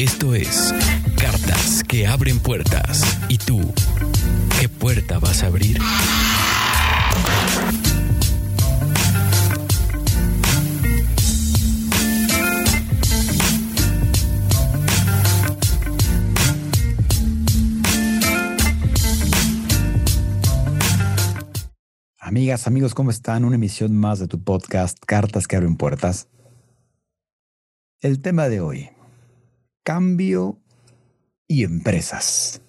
Esto es Cartas que abren puertas. ¿Y tú? ¿Qué puerta vas a abrir? Amigas, amigos, ¿cómo están? Una emisión más de tu podcast Cartas que abren puertas. El tema de hoy, cambio y empresas.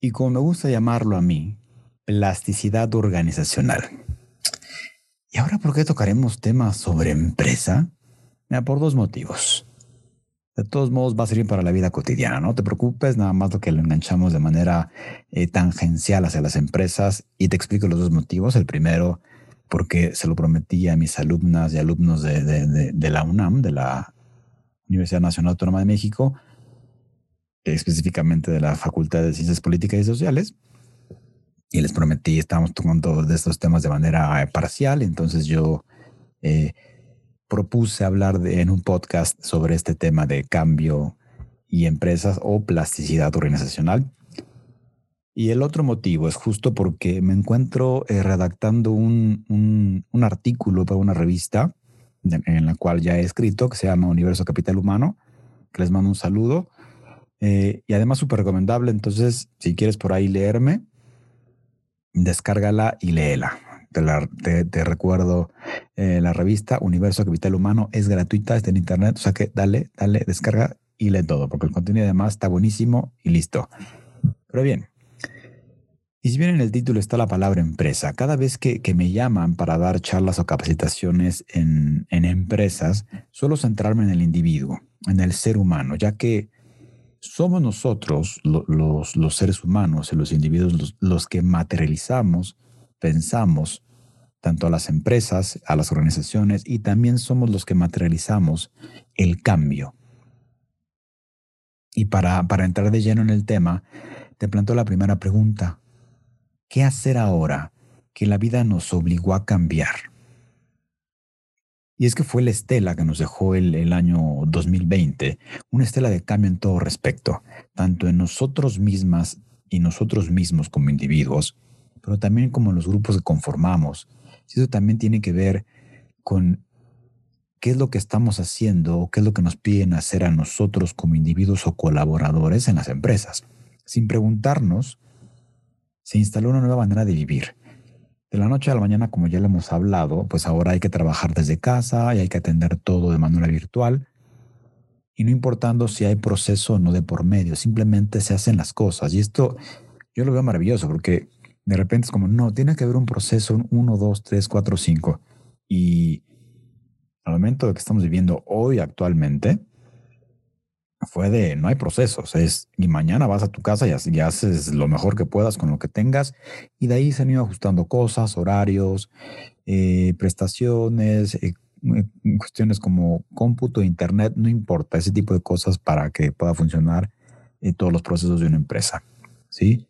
Y como me gusta llamarlo a mí, plasticidad organizacional. ¿Y ahora por qué tocaremos temas sobre empresa? por dos motivos. De todos modos va a servir para la vida cotidiana, no te preocupes, nada más lo que lo enganchamos de manera eh, tangencial hacia las empresas y te explico los dos motivos. El primero, porque se lo prometí a mis alumnas y alumnos de la UNAM, de la Universidad Nacional Autónoma de México, específicamente de la Facultad de Ciencias Políticas y Sociales. Y les prometí, estamos tomando de estos temas de manera eh, parcial, entonces yo eh, propuse hablar en un podcast sobre este tema de cambio y empresas o plasticidad organizacional. Y el otro motivo es justo porque me encuentro eh, redactando un, un, artículo para una revista en la cual ya he escrito, que se llama Universo Capital Humano, que les mando un saludo. Eh, y además súper recomendable, entonces si quieres por ahí leerme, descárgala y léela. Te, te, recuerdo, eh, la revista Universo Capital Humano es gratuita, está en internet, o sea que dale, dale, descarga y lee todo, porque el contenido además está buenísimo y listo. Pero bien, y si bien en el título está la palabra empresa, cada vez que, me llaman para dar charlas o capacitaciones en, empresas, suelo centrarme en el individuo, en el ser humano, ya que somos nosotros, los, seres humanos y los individuos, los, que materializamos, pensamos, tanto a las empresas, a las organizaciones, y también somos los que materializamos el cambio. Y para, para entrar de lleno en el tema, te planteo la primera pregunta. ¿Qué hacer ahora que la vida nos obligó a cambiar? Y es que fue la estela que nos dejó el, año 2020, una estela de cambio en todo respecto, tanto en nosotros mismas y nosotros mismos como individuos, pero también como en los grupos que conformamos. Eso también tiene que ver con qué es lo que estamos haciendo o qué es lo que nos piden hacer a nosotros como individuos o colaboradores en las empresas, sin preguntarnos se instaló una nueva manera de vivir. De la noche a la mañana, como ya lo hemos hablado, pues ahora hay que trabajar desde casa y hay que atender todo de manera virtual. Y no importando si hay proceso o no de por medio, simplemente se hacen las cosas. Y esto yo lo veo maravilloso porque de repente es como, no, tiene que haber un proceso 1, 2, 3, 4, 5. Y al momento de que estamos viviendo hoy actualmente, fue de no hay procesos, es y mañana vas a tu casa y, haces lo mejor que puedas con lo que tengas y de ahí se han ido ajustando cosas, horarios, eh, prestaciones, eh, eh, cuestiones como cómputo, internet, no importa, ese tipo de cosas para que pueda funcionar todos los procesos de una empresa, ¿sí?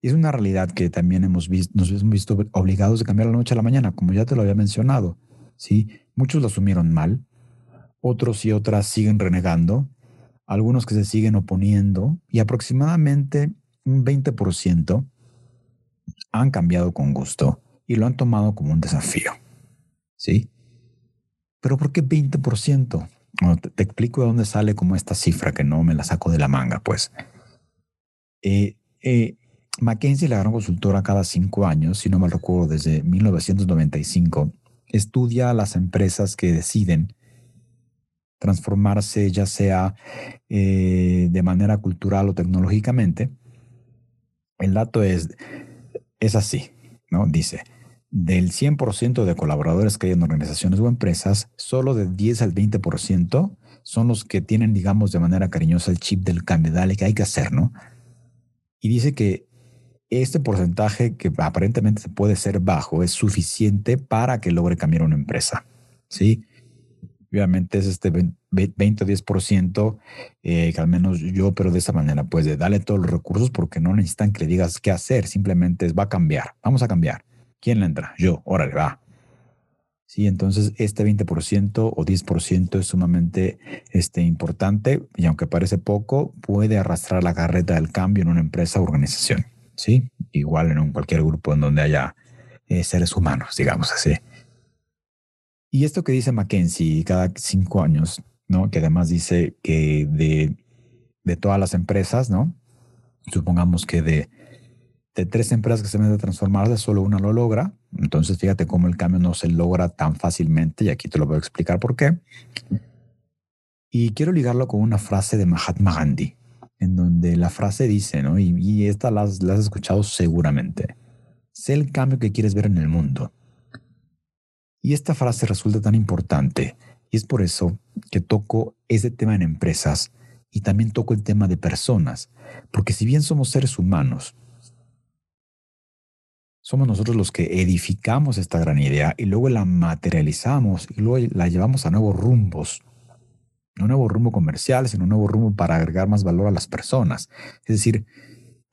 Y es una realidad que también hemos visto, nos hemos visto obligados a cambiar la noche a la mañana, como ya te lo había mencionado, ¿sí? Muchos lo asumieron mal, otros y otras siguen renegando algunos que se siguen oponiendo y aproximadamente un 20% han cambiado con gusto y lo han tomado como un desafío. ¿Sí? Pero ¿por qué 20%? te, explico de dónde sale como esta cifra que no me la saco de la manga, pues. Eh, eh, McKinsey, la gran consultora, cada cinco años, si no me recuerdo, desde 1995, estudia a las empresas que deciden transformarse ya sea eh, de manera cultural o tecnológicamente, el dato es, es así, ¿no? Dice, del 100% de colaboradores que hay en organizaciones o empresas, solo de 10 al 20% son los que tienen, digamos, de manera cariñosa el chip del cambio, dale, que hay que hacer, ¿no? Y dice que este porcentaje que aparentemente puede ser bajo es suficiente para que logre cambiar una empresa. ¿sí? Obviamente es este 20 o 10% eh, que al menos yo, pero de esa manera, pues de darle todos los recursos porque no necesitan que le digas qué hacer, simplemente es va a cambiar, vamos a cambiar. ¿Quién le entra? Yo, órale, va. Sí, entonces este 20% o 10% es sumamente este, importante y aunque parece poco, puede arrastrar la carreta del cambio en una empresa o organización. Sí, igual en un, cualquier grupo en donde haya eh, seres humanos, digamos así. Y esto que dice Mackenzie cada cinco años, ¿no? Que además dice que de, de todas las empresas, ¿no? Supongamos que de, de tres empresas que se van a transformarse, solo una lo logra. Entonces, fíjate cómo el cambio no se logra tan fácilmente, y aquí te lo voy a explicar por qué. Y quiero ligarlo con una frase de Mahatma Gandhi, en donde la frase dice, ¿no? Y, y esta la has escuchado seguramente. Sé el cambio que quieres ver en el mundo y esta frase resulta tan importante y es por eso que toco ese tema en empresas y también toco el tema de personas, porque si bien somos seres humanos, somos nosotros los que edificamos esta gran idea y luego la materializamos y luego la llevamos a nuevos rumbos. No nuevo rumbo comercial, sino un nuevo rumbo para agregar más valor a las personas. Es decir,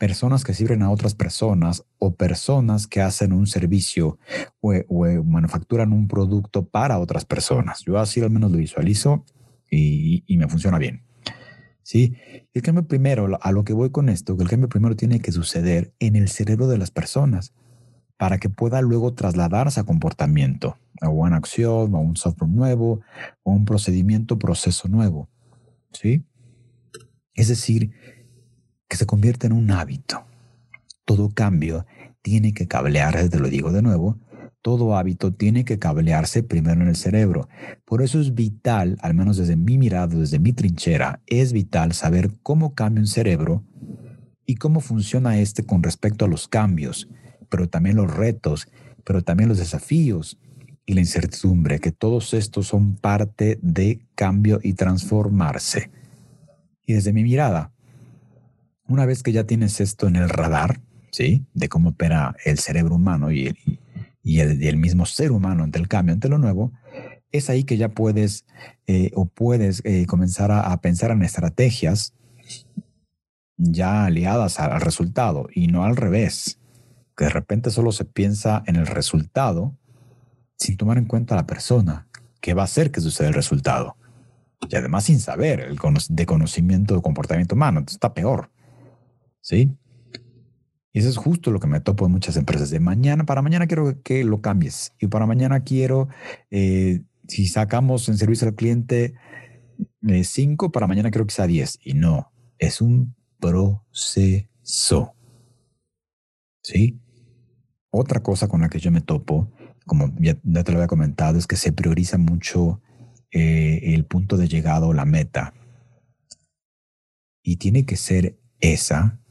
personas que sirven a otras personas o personas que hacen un servicio o, manufacturan un producto para otras personas. Yo así al menos lo visualizo y, me funciona bien. ¿Sí? El cambio primero, a lo que voy con esto, que el cambio primero tiene que suceder en el cerebro de las personas para que pueda luego trasladarse a comportamiento, a una acción, a un software nuevo, o un procedimiento, proceso nuevo. ¿Sí? Es decir, que se convierte en un hábito. Todo cambio tiene que cablearse, te lo digo de nuevo, todo hábito tiene que cablearse primero en el cerebro. Por eso es vital, al menos desde mi mirada, desde mi trinchera, es vital saber cómo cambia un cerebro y cómo funciona este con respecto a los cambios, pero también los retos, pero también los desafíos y la incertidumbre, que todos estos son parte de cambio y transformarse. Y desde mi mirada, una vez que ya tienes esto en el radar, ¿sí? De cómo opera el cerebro humano y el, y el, mismo ser humano ante el cambio, ante lo nuevo, es ahí que ya puedes eh, o puedes eh, comenzar a, pensar en estrategias ya aliadas al, resultado y no al revés, que de repente solo se piensa en el resultado sin tomar en cuenta a la persona, que va a hacer que suceda el resultado. Y además sin saber el de conocimiento de comportamiento humano, entonces está peor. ¿Sí? Y eso es justo lo que me topo en muchas empresas. De mañana, para mañana quiero que lo cambies. Y para mañana quiero, eh, si sacamos en servicio al cliente 5, eh, para mañana quiero que sea 10. Y no, es un proceso. ¿Sí? Otra cosa con la que yo me topo, como ya, te lo había comentado, es que se prioriza mucho eh, el punto de llegada o la meta. Y tiene que ser esa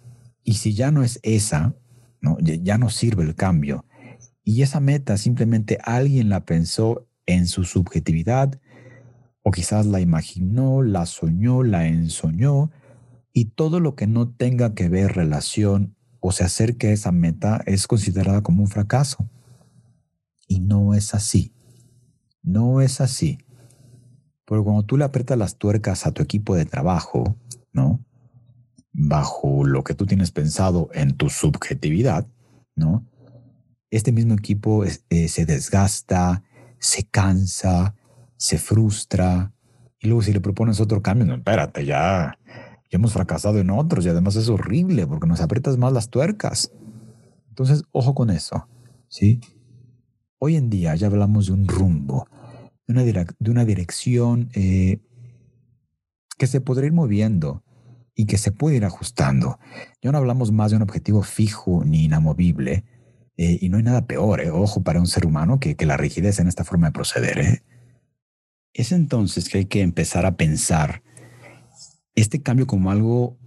y si ya no es esa, ¿no? ya no sirve el cambio. Y esa meta simplemente alguien la pensó en su subjetividad, o quizás la imaginó, la soñó, la ensoñó, y todo lo que no tenga que ver relación o se acerque a esa meta es considerada como un fracaso. Y no es así. No es así. Porque cuando tú le aprietas las tuercas a tu equipo de trabajo, ¿no? Bajo lo que tú tienes pensado en tu subjetividad, ¿no? Este mismo equipo eh, se desgasta, se cansa, se frustra, y luego si le propones otro cambio, no, espérate, ya, ya hemos fracasado en otros y además es horrible porque nos aprietas más las tuercas. Entonces, ojo con eso, ¿sí? Hoy en día ya hablamos de un rumbo, de una, dirección eh, que se podría ir moviendo, y que se puede ir ajustando. Ya no hablamos más de un objetivo fijo ni inamovible, eh, y no hay nada peor, eh, ojo, para un ser humano que, que, la rigidez en esta forma de proceder. Eh. Es entonces que hay que empezar a pensar este cambio como algo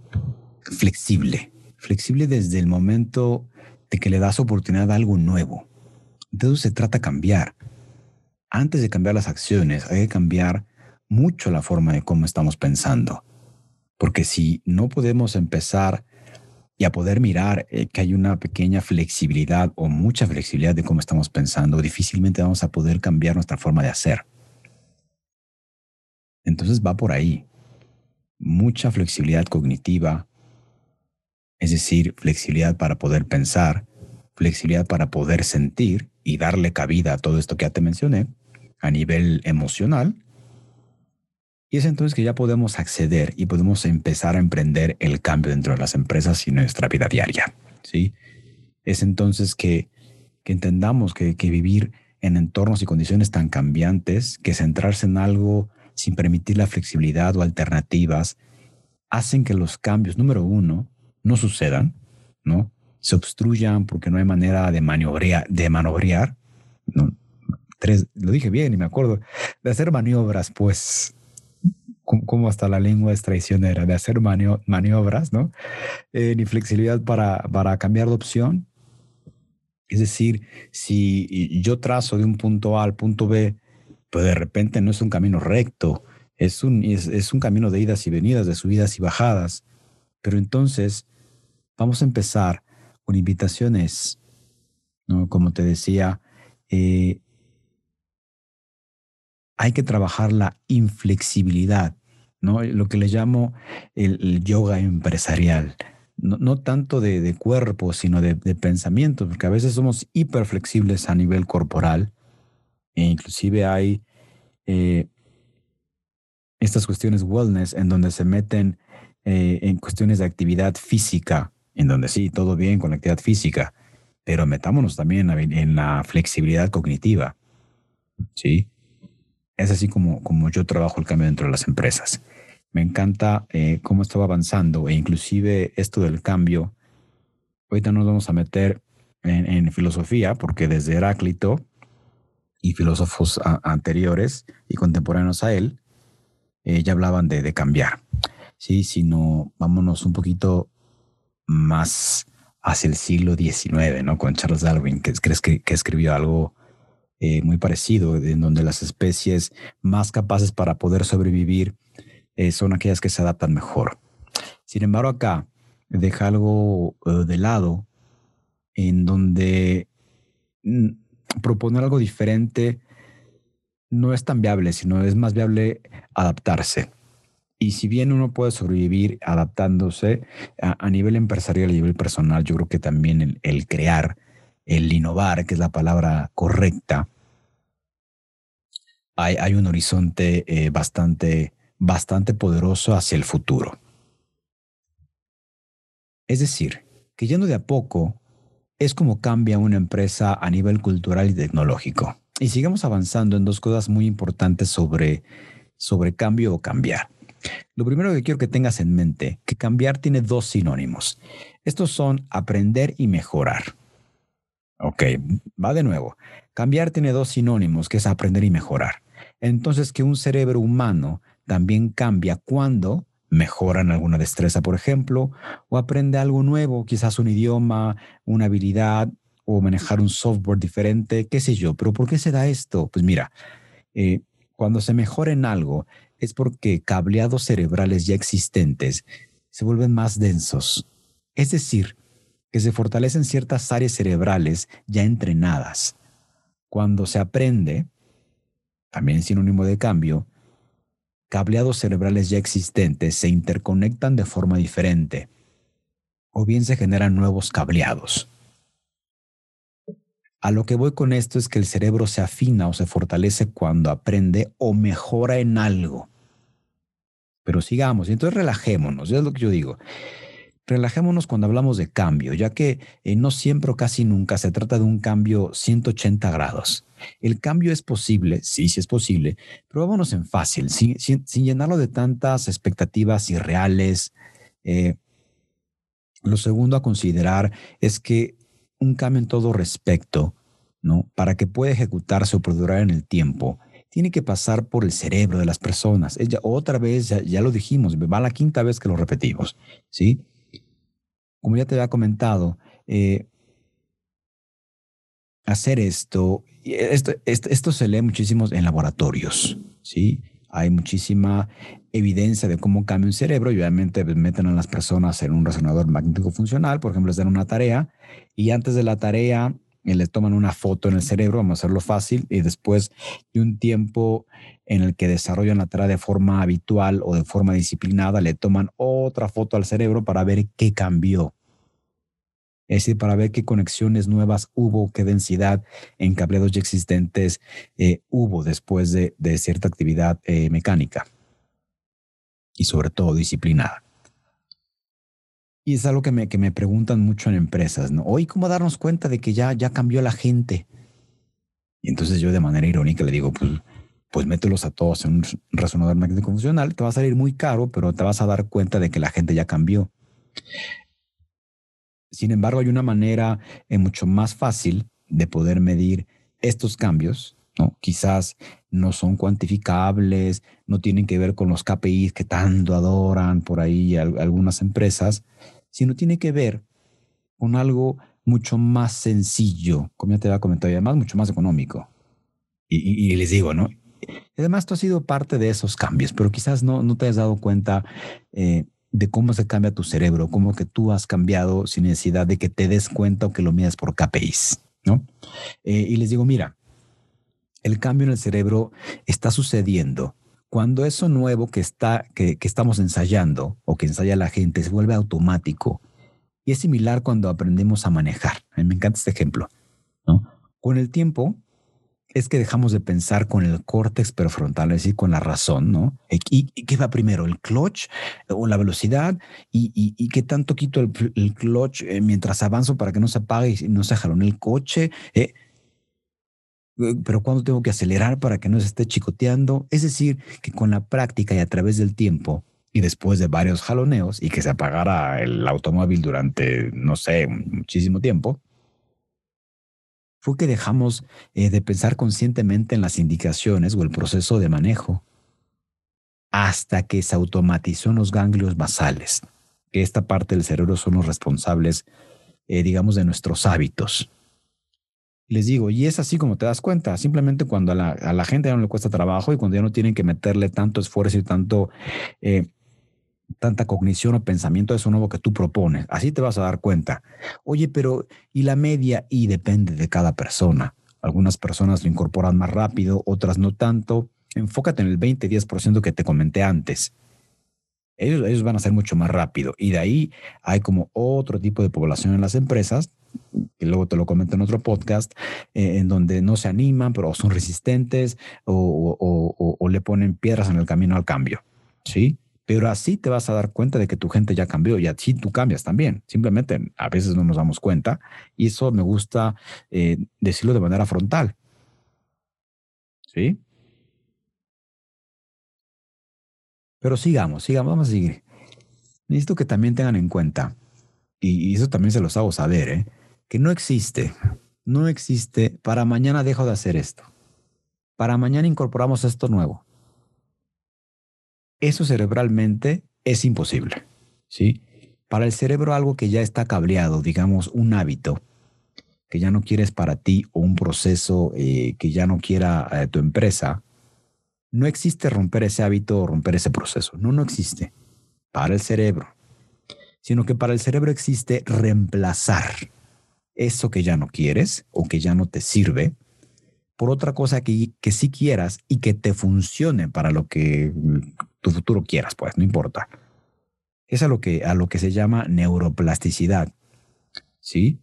flexible, flexible desde el momento de que le das oportunidad a algo nuevo. Entonces se trata de cambiar. Antes de cambiar las acciones, hay que cambiar mucho la forma de cómo estamos pensando. Porque si no podemos empezar y a poder mirar eh, que hay una pequeña flexibilidad o mucha flexibilidad de cómo estamos pensando, difícilmente vamos a poder cambiar nuestra forma de hacer. Entonces va por ahí. Mucha flexibilidad cognitiva, es decir, flexibilidad para poder pensar, flexibilidad para poder sentir y darle cabida a todo esto que ya te mencioné a nivel emocional. Y es entonces que ya podemos acceder y podemos empezar a emprender el cambio dentro de las empresas y nuestra vida diaria. ¿sí? Es entonces que, que entendamos que, que vivir en entornos y condiciones tan cambiantes, que centrarse en algo sin permitir la flexibilidad o alternativas, hacen que los cambios, número uno, no sucedan, ¿no? Se obstruyan porque no hay manera de maniobrear, de ¿no? Tres, lo dije bien y me acuerdo, de hacer maniobras, pues, como hasta la lengua es traicionera, de hacer maniobras, ¿no? Eh, ni flexibilidad para, para cambiar de opción. Es decir, si yo trazo de un punto A al punto B, pues de repente no es un camino recto, es un, es, es un camino de idas y venidas, de subidas y bajadas. Pero entonces vamos a empezar con invitaciones, ¿no? Como te decía, eh, hay que trabajar la inflexibilidad, ¿no? Lo que le llamo el, yoga empresarial. No, tanto de, cuerpo, sino de, pensamiento, porque a veces somos hiperflexibles a nivel corporal. E inclusive hay eh, estas cuestiones wellness en donde se meten eh, en cuestiones de actividad física, en donde sí, todo bien con la actividad física, pero metámonos también en la flexibilidad cognitiva. ¿Sí? Es así como, como yo trabajo el cambio dentro de las empresas. Me encanta eh, cómo estaba avanzando e inclusive esto del cambio. Ahorita nos vamos a meter en, filosofía porque desde Heráclito y filósofos anteriores y contemporáneos a él eh, ya hablaban de, de cambiar. Sí, sino vámonos un poquito más hacia el siglo XIX, ¿no? Con Charles Darwin, que, que, que escribió algo eh, muy parecido, en donde las especies más capaces para poder sobrevivir eh, son aquellas que se adaptan mejor. Sin embargo, acá deja algo eh, de lado en donde mm, proponer algo diferente no es tan viable, sino es más viable adaptarse. Y si bien uno puede sobrevivir adaptándose a, nivel empresarial y a nivel personal, yo creo que también el crear el innovar, que es la palabra correcta, hay, hay un horizonte eh, bastante, bastante poderoso hacia el futuro. Es decir, que yendo de a poco, es como cambia una empresa a nivel cultural y tecnológico. Y sigamos avanzando en dos cosas muy importantes sobre, sobre cambio o cambiar. Lo primero que quiero que tengas en mente, que cambiar tiene dos sinónimos. Estos son aprender y mejorar. Ok, va de nuevo. Cambiar tiene dos sinónimos, que es aprender y mejorar. Entonces, que un cerebro humano también cambia cuando mejora en alguna destreza, por ejemplo, o aprende algo nuevo, quizás un idioma, una habilidad, o manejar un software diferente, qué sé yo. Pero ¿por qué se da esto? Pues mira, eh, cuando se mejora en algo es porque cableados cerebrales ya existentes se vuelven más densos. Es decir, que se fortalecen ciertas áreas cerebrales ya entrenadas. Cuando se aprende, también sinónimo de cambio, cableados cerebrales ya existentes se interconectan de forma diferente o bien se generan nuevos cableados. A lo que voy con esto es que el cerebro se afina o se fortalece cuando aprende o mejora en algo. Pero sigamos, entonces relajémonos, es lo que yo digo. Relajémonos cuando hablamos de cambio, ya que eh, no siempre o casi nunca se trata de un cambio 180 grados. El cambio es posible, sí, sí es posible, pero vámonos en fácil, sin, llenarlo de tantas expectativas irreales. Eh, lo segundo a considerar es que un cambio en todo respecto, ¿no? Para que pueda ejecutarse o perdurar en el tiempo, tiene que pasar por el cerebro de las personas. Otra vez, ya, ya, lo dijimos, va la quinta vez que lo repetimos, ¿sí? Como ya te había comentado, eh, hacer esto, esto, esto, se lee muchísimo en laboratorios, ¿sí? Hay muchísima evidencia de cómo cambia un cerebro y obviamente pues, meten a las personas en un resonador magnético funcional, por ejemplo, les dan una tarea y antes de la tarea eh, le toman una foto en el cerebro, vamos a hacerlo fácil, y después de un tiempo en el que desarrollan la tarea de forma habitual o de forma disciplinada, le toman otra foto al cerebro para ver qué cambió. Es decir, para ver qué conexiones nuevas hubo, qué densidad en cableados ya existentes eh, hubo después de, cierta actividad eh, mecánica y sobre todo disciplinada. Y es algo que me, que me preguntan mucho en empresas, ¿no? Hoy, ¿cómo darnos cuenta de que ya, ya cambió la gente? Y entonces yo de manera irónica le digo, pues, pues mételos a todos en un resonador magnético funcional, te va a salir muy caro, pero te vas a dar cuenta de que la gente ya cambió. Sin embargo, hay una manera eh, mucho más fácil de poder medir estos cambios, ¿no? Quizás no son cuantificables, no tienen que ver con los KPIs que tanto adoran por ahí algunas empresas, sino tiene que ver con algo mucho más sencillo, como ya te había comentado, y además mucho más económico. Y, les digo, ¿no? Además, tú has sido parte de esos cambios, pero quizás no, no te has dado cuenta eh, de cómo se cambia tu cerebro, cómo que tú has cambiado sin necesidad de que te des cuenta o que lo midas por KPIs, ¿no? Eh, y les digo, mira, el cambio en el cerebro está sucediendo cuando eso nuevo que, está, que, estamos ensayando o que ensaya la gente se vuelve automático. Y es similar cuando aprendemos a manejar. A mí me encanta este ejemplo. ¿no? Con el tiempo, es que dejamos de pensar con el córtex prefrontal, es decir, con la razón, ¿no? ¿Y, qué va primero, el clutch o la velocidad? ¿Y, qué tanto quito el, clutch eh, mientras avanzo para que no se apague y no se jalone el coche? Eh, pero cuando tengo que acelerar para que no se esté chicoteando. Es decir, que con la práctica y a través del tiempo y después de varios jaloneos y que se apagara el automóvil durante, no sé, muchísimo tiempo, fue que dejamos eh, de pensar conscientemente en las indicaciones o el proceso de manejo hasta que se automatizó en los ganglios basales, que esta parte del cerebro son los responsables, eh, digamos, de nuestros hábitos. Les digo, y es así como te das cuenta, simplemente cuando a la, gente ya no le cuesta trabajo y cuando ya no tienen que meterle tanto esfuerzo y tanto, eh, tanta cognición o pensamiento de eso nuevo que tú propones. Así te vas a dar cuenta. Oye, pero ¿y la media? Y depende de cada persona. Algunas personas lo incorporan más rápido, otras no tanto. Enfócate en el 20-10% que te comenté antes. Ellos, ellos van a ser mucho más rápido. Y de ahí hay como otro tipo de población en las empresas que luego te lo comento en otro podcast, eh, en donde no se animan, pero son resistentes o, le ponen piedras en el camino al cambio. ¿Sí? Pero así te vas a dar cuenta de que tu gente ya cambió y así tú cambias también. Simplemente a veces no nos damos cuenta y eso me gusta eh, decirlo de manera frontal. ¿Sí? Pero sigamos, sigamos, vamos a seguir. Necesito que también tengan en cuenta, y, y eso también se los hago saber, ¿eh? Que no existe, no existe, para mañana dejo de hacer esto, para mañana incorporamos esto nuevo. Eso cerebralmente es imposible, ¿sí? Para el cerebro algo que ya está cableado, digamos un hábito, que ya no quieres para ti o un proceso eh, que ya no quiera eh, tu empresa, no existe romper ese hábito o romper ese proceso. No, no existe. Para el cerebro. Sino que para el cerebro existe reemplazar eso que ya no quieres o que ya no te sirve por otra cosa que, que sí quieras y que te funcione para lo que tu futuro quieras, pues no importa. Es a lo que, a lo que se llama neuroplasticidad. ¿Sí?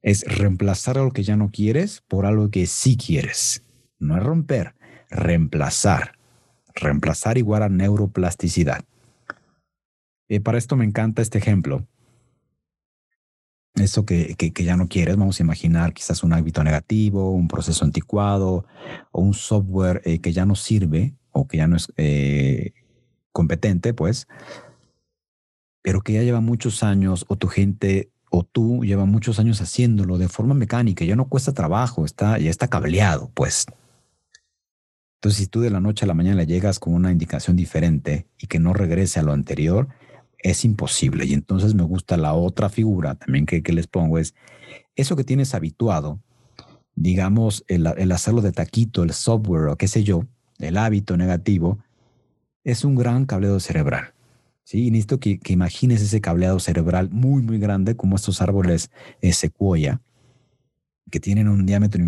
Es reemplazar algo que ya no quieres por algo que sí quieres. No es romper, reemplazar. Reemplazar igual a neuroplasticidad. Eh, para esto me encanta este ejemplo eso que, que, ya no quieres, vamos a imaginar quizás un hábito negativo, un proceso anticuado o un software eh, que ya no sirve o que ya no es eh, competente, pues, pero que ya lleva muchos años o tu gente o tú lleva muchos años haciéndolo de forma mecánica, ya no cuesta trabajo, está, ya está cableado, pues. Entonces, si tú de la noche a la mañana le llegas con una indicación diferente y que no regrese a lo anterior, es imposible. Y entonces me gusta la otra figura también que, les pongo, es eso que tienes habituado, digamos, el, hacerlo de taquito, el software o qué sé yo, el hábito negativo, es un gran cableado cerebral. ¿sí? Y necesito que, imagines ese cableado cerebral muy, muy grande, como estos árboles eh, secuoya, que tienen un diámetro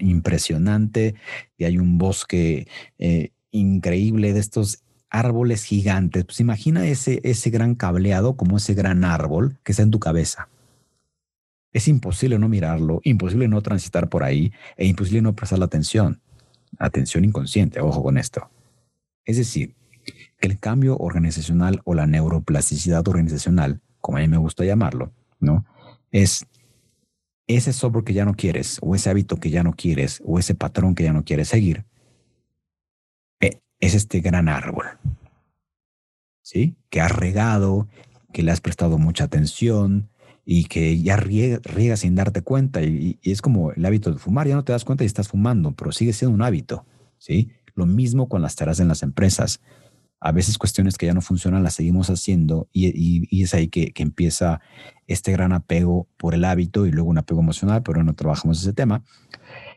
impresionante y hay un bosque eh, increíble de estos árboles gigantes. Pues imagina ese, ese gran cableado como ese gran árbol que está en tu cabeza. Es imposible no mirarlo, imposible no transitar por ahí e imposible no prestar la atención. Atención inconsciente, ojo con esto. Es decir, que el cambio organizacional o la neuroplasticidad organizacional, como a mí me gusta llamarlo, ¿no? Es ese software que ya no quieres, o ese hábito que ya no quieres, o ese patrón que ya no quieres seguir, es este gran árbol, ¿sí? Que has regado, que le has prestado mucha atención y que ya riega, sin darte cuenta. Y, es como el hábito de fumar, ya no te das cuenta y estás fumando, pero sigue siendo un hábito, ¿sí? Lo mismo con las tareas en las empresas a veces cuestiones que ya no funcionan las seguimos haciendo y, es ahí que, empieza este gran apego por el hábito y luego un apego emocional, pero no trabajamos ese tema.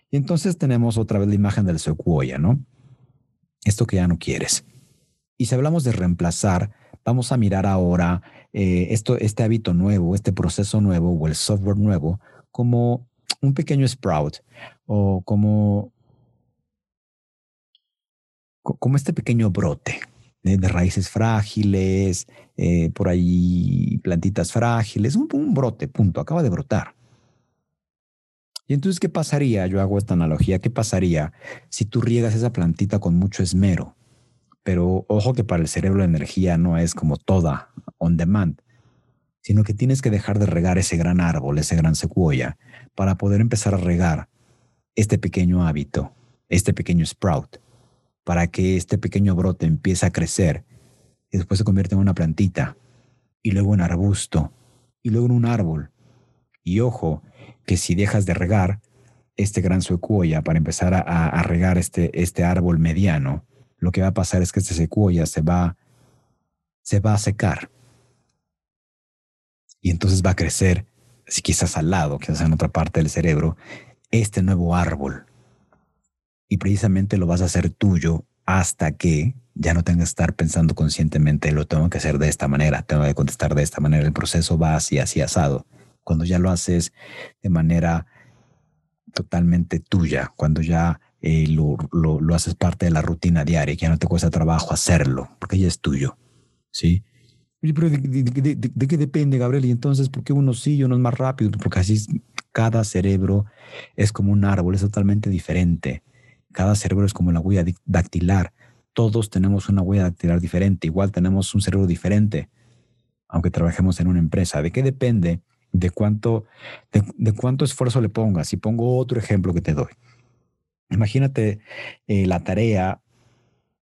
Y entonces tenemos otra vez la imagen del secuoya, ¿no? Esto que ya no quieres. Y si hablamos de reemplazar, vamos a mirar ahora eh, esto, este hábito nuevo, este proceso nuevo o el software nuevo como un pequeño sprout o como, como este pequeño brote, de, raíces frágiles, eh, por ahí plantitas frágiles, un, un brote, punto, acaba de brotar. Y entonces, ¿qué pasaría? Yo hago esta analogía, ¿qué pasaría si tú riegas esa plantita con mucho esmero? Pero ojo que para el cerebro la energía no es como toda on demand, sino que tienes que dejar de regar ese gran árbol, ese gran secuoya, para poder empezar a regar este pequeño hábito, este pequeño sprout para que este pequeño brote empiece a crecer y después se convierte en una plantita y luego en arbusto y luego en un árbol. Y ojo, que si dejas de regar este gran secuoya para empezar a, regar este, este árbol mediano, lo que va a pasar es que este secuoya se va, se va a secar. Y entonces va a crecer, si quizás al lado, quizás en otra parte del cerebro, este nuevo árbol y precisamente lo vas a hacer tuyo hasta que ya no tengas que estar pensando conscientemente, lo tengo que hacer de esta manera, tengo que contestar de esta manera, el proceso va así, así asado. Cuando ya lo haces de manera totalmente tuya, cuando ya eh, lo, lo, haces parte de la rutina diaria, que ya no te cuesta trabajo hacerlo, porque ya es tuyo, ¿sí? de, qué depende, Gabriel? Y entonces, ¿por qué uno sí y uno es más rápido? Porque así cada cerebro es como un árbol, es totalmente diferente. Cada cerebro es como la huella dactilar. Todos tenemos una huella dactilar diferente. Igual tenemos un cerebro diferente, aunque trabajemos en una empresa. ¿De qué depende? De cuánto, de, cuánto esfuerzo le pongas. Si pongo otro ejemplo que te doy. Imagínate eh, la tarea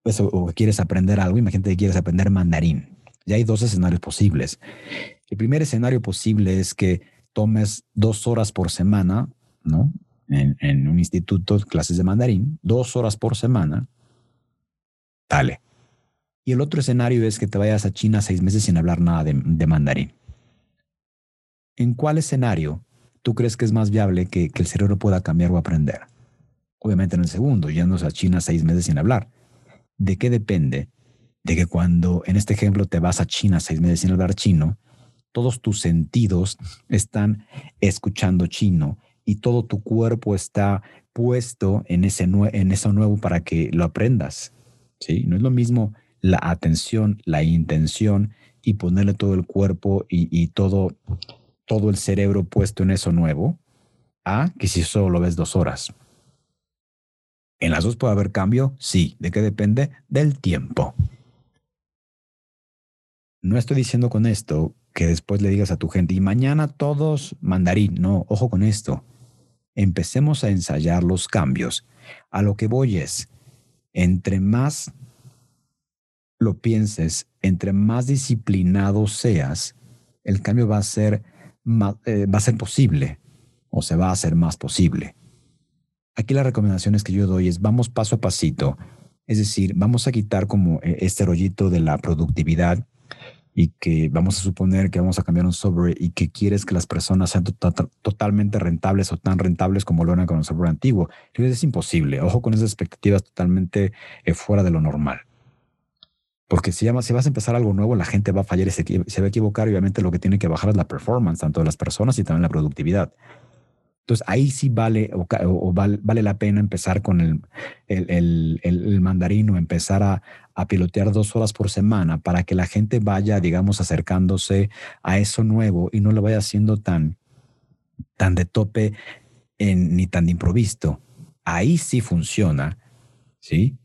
pues, o, quieres aprender algo. Imagínate que quieres aprender mandarín. Ya hay dos escenarios posibles. El primer escenario posible es que tomes dos horas por semana, ¿no? en, un instituto, clases de mandarín, dos horas por semana, dale. Y el otro escenario es que te vayas a China seis meses sin hablar nada de, mandarín. ¿En cuál escenario tú crees que es más viable que, el cerebro pueda cambiar o aprender? Obviamente en el segundo, yéndose a China seis meses sin hablar. ¿De qué depende? De que cuando en este ejemplo te vas a China seis meses sin hablar chino, todos tus sentidos están escuchando chino y todo tu cuerpo está puesto en, ese en eso nuevo para que lo aprendas. ¿sí? No es lo mismo la atención, la intención y ponerle todo el cuerpo y, todo, todo el cerebro puesto en eso nuevo, a que si solo lo ves dos horas. ¿En las dos puede haber cambio? Sí. ¿De qué depende? Del tiempo. No estoy diciendo con esto que después le digas a tu gente, y mañana todos mandarín. No, ojo con esto empecemos a ensayar los cambios. A lo que voy es, entre más lo pienses, entre más disciplinado seas, el cambio va a ser, eh, va a ser posible o se va a hacer más posible. Aquí las recomendaciones que yo doy es vamos paso a pasito, es decir, vamos a quitar como eh, este rollito de la productividad y que vamos a suponer que vamos a cambiar un software y que quieres que las personas sean totalmente rentables o tan rentables como lo eran con el software antiguo. Es imposible. Ojo con esas expectativas totalmente eh, fuera de lo normal. Porque si, si vas a empezar algo nuevo, la gente va a fallar y se, se va a equivocar. Y obviamente lo que tiene que bajar es la performance, tanto de las personas y también la productividad. Entonces ahí sí vale o, vale, la pena empezar con el, el, el, mandarino, empezar a, a, pilotear dos horas por semana para que la gente vaya, digamos, acercándose a eso nuevo y no lo vaya haciendo tan, tan de tope ni tan de improvisto. Ahí sí funciona, ¿sí?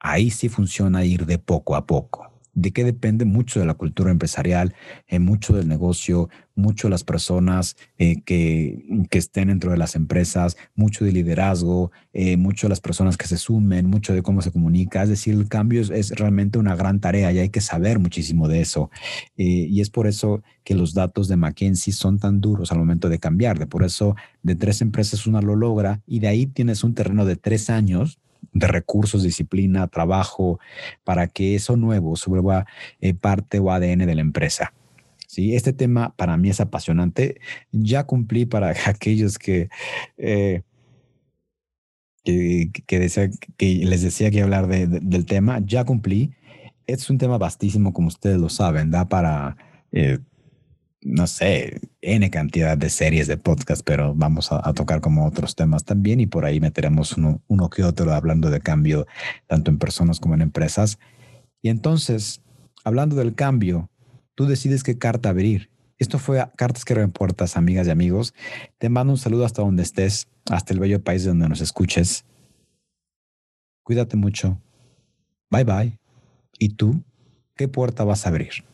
Ahí sí funciona ir de poco a poco de qué depende mucho de la cultura empresarial, eh, mucho del negocio, mucho de las personas eh, que, estén dentro de las empresas, mucho de liderazgo, eh, mucho de las personas que se sumen, mucho de cómo se comunica. Es decir, el cambio es, realmente una gran tarea y hay que saber muchísimo de eso. y es por eso que los datos de McKinsey son tan duros al momento de cambiar. De por eso de tres empresas una lo logra y de ahí tienes un terreno de tres años de recursos, disciplina, trabajo, para que eso nuevo se vuelva eh, parte o ADN de la empresa. ¿Sí? Este tema para mí es apasionante. Ya cumplí para aquellos que, eh, que, que, les decía que hablar del tema, ya cumplí. Es un tema vastísimo, como ustedes lo saben, da para eh, no sé, N cantidad de series de podcast, pero vamos a, tocar como otros temas también y por ahí meteremos uno, uno que otro hablando de cambio, tanto en personas como en empresas. Y entonces, hablando del cambio, tú decides qué carta abrir. Esto fue Cartas que abren puertas, amigas y amigos. Te mando un saludo hasta donde estés, hasta el bello país donde nos escuches. Cuídate mucho. Bye bye. ¿Y tú qué puerta vas a abrir?